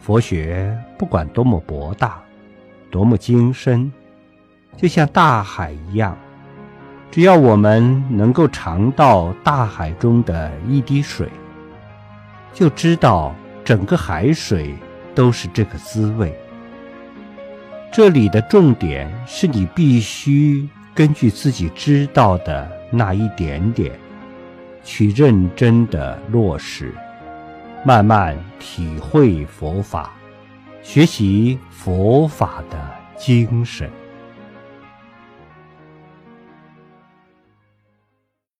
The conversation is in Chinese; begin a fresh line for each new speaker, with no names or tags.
佛学不管多么博大，多么精深，就像大海一样，只要我们能够尝到大海中的一滴水，就知道整个海水都是这个滋味。这里的重点是你必须根据自己知道的那一点点，去认真的落实，慢慢体会佛法，学习佛法的精神。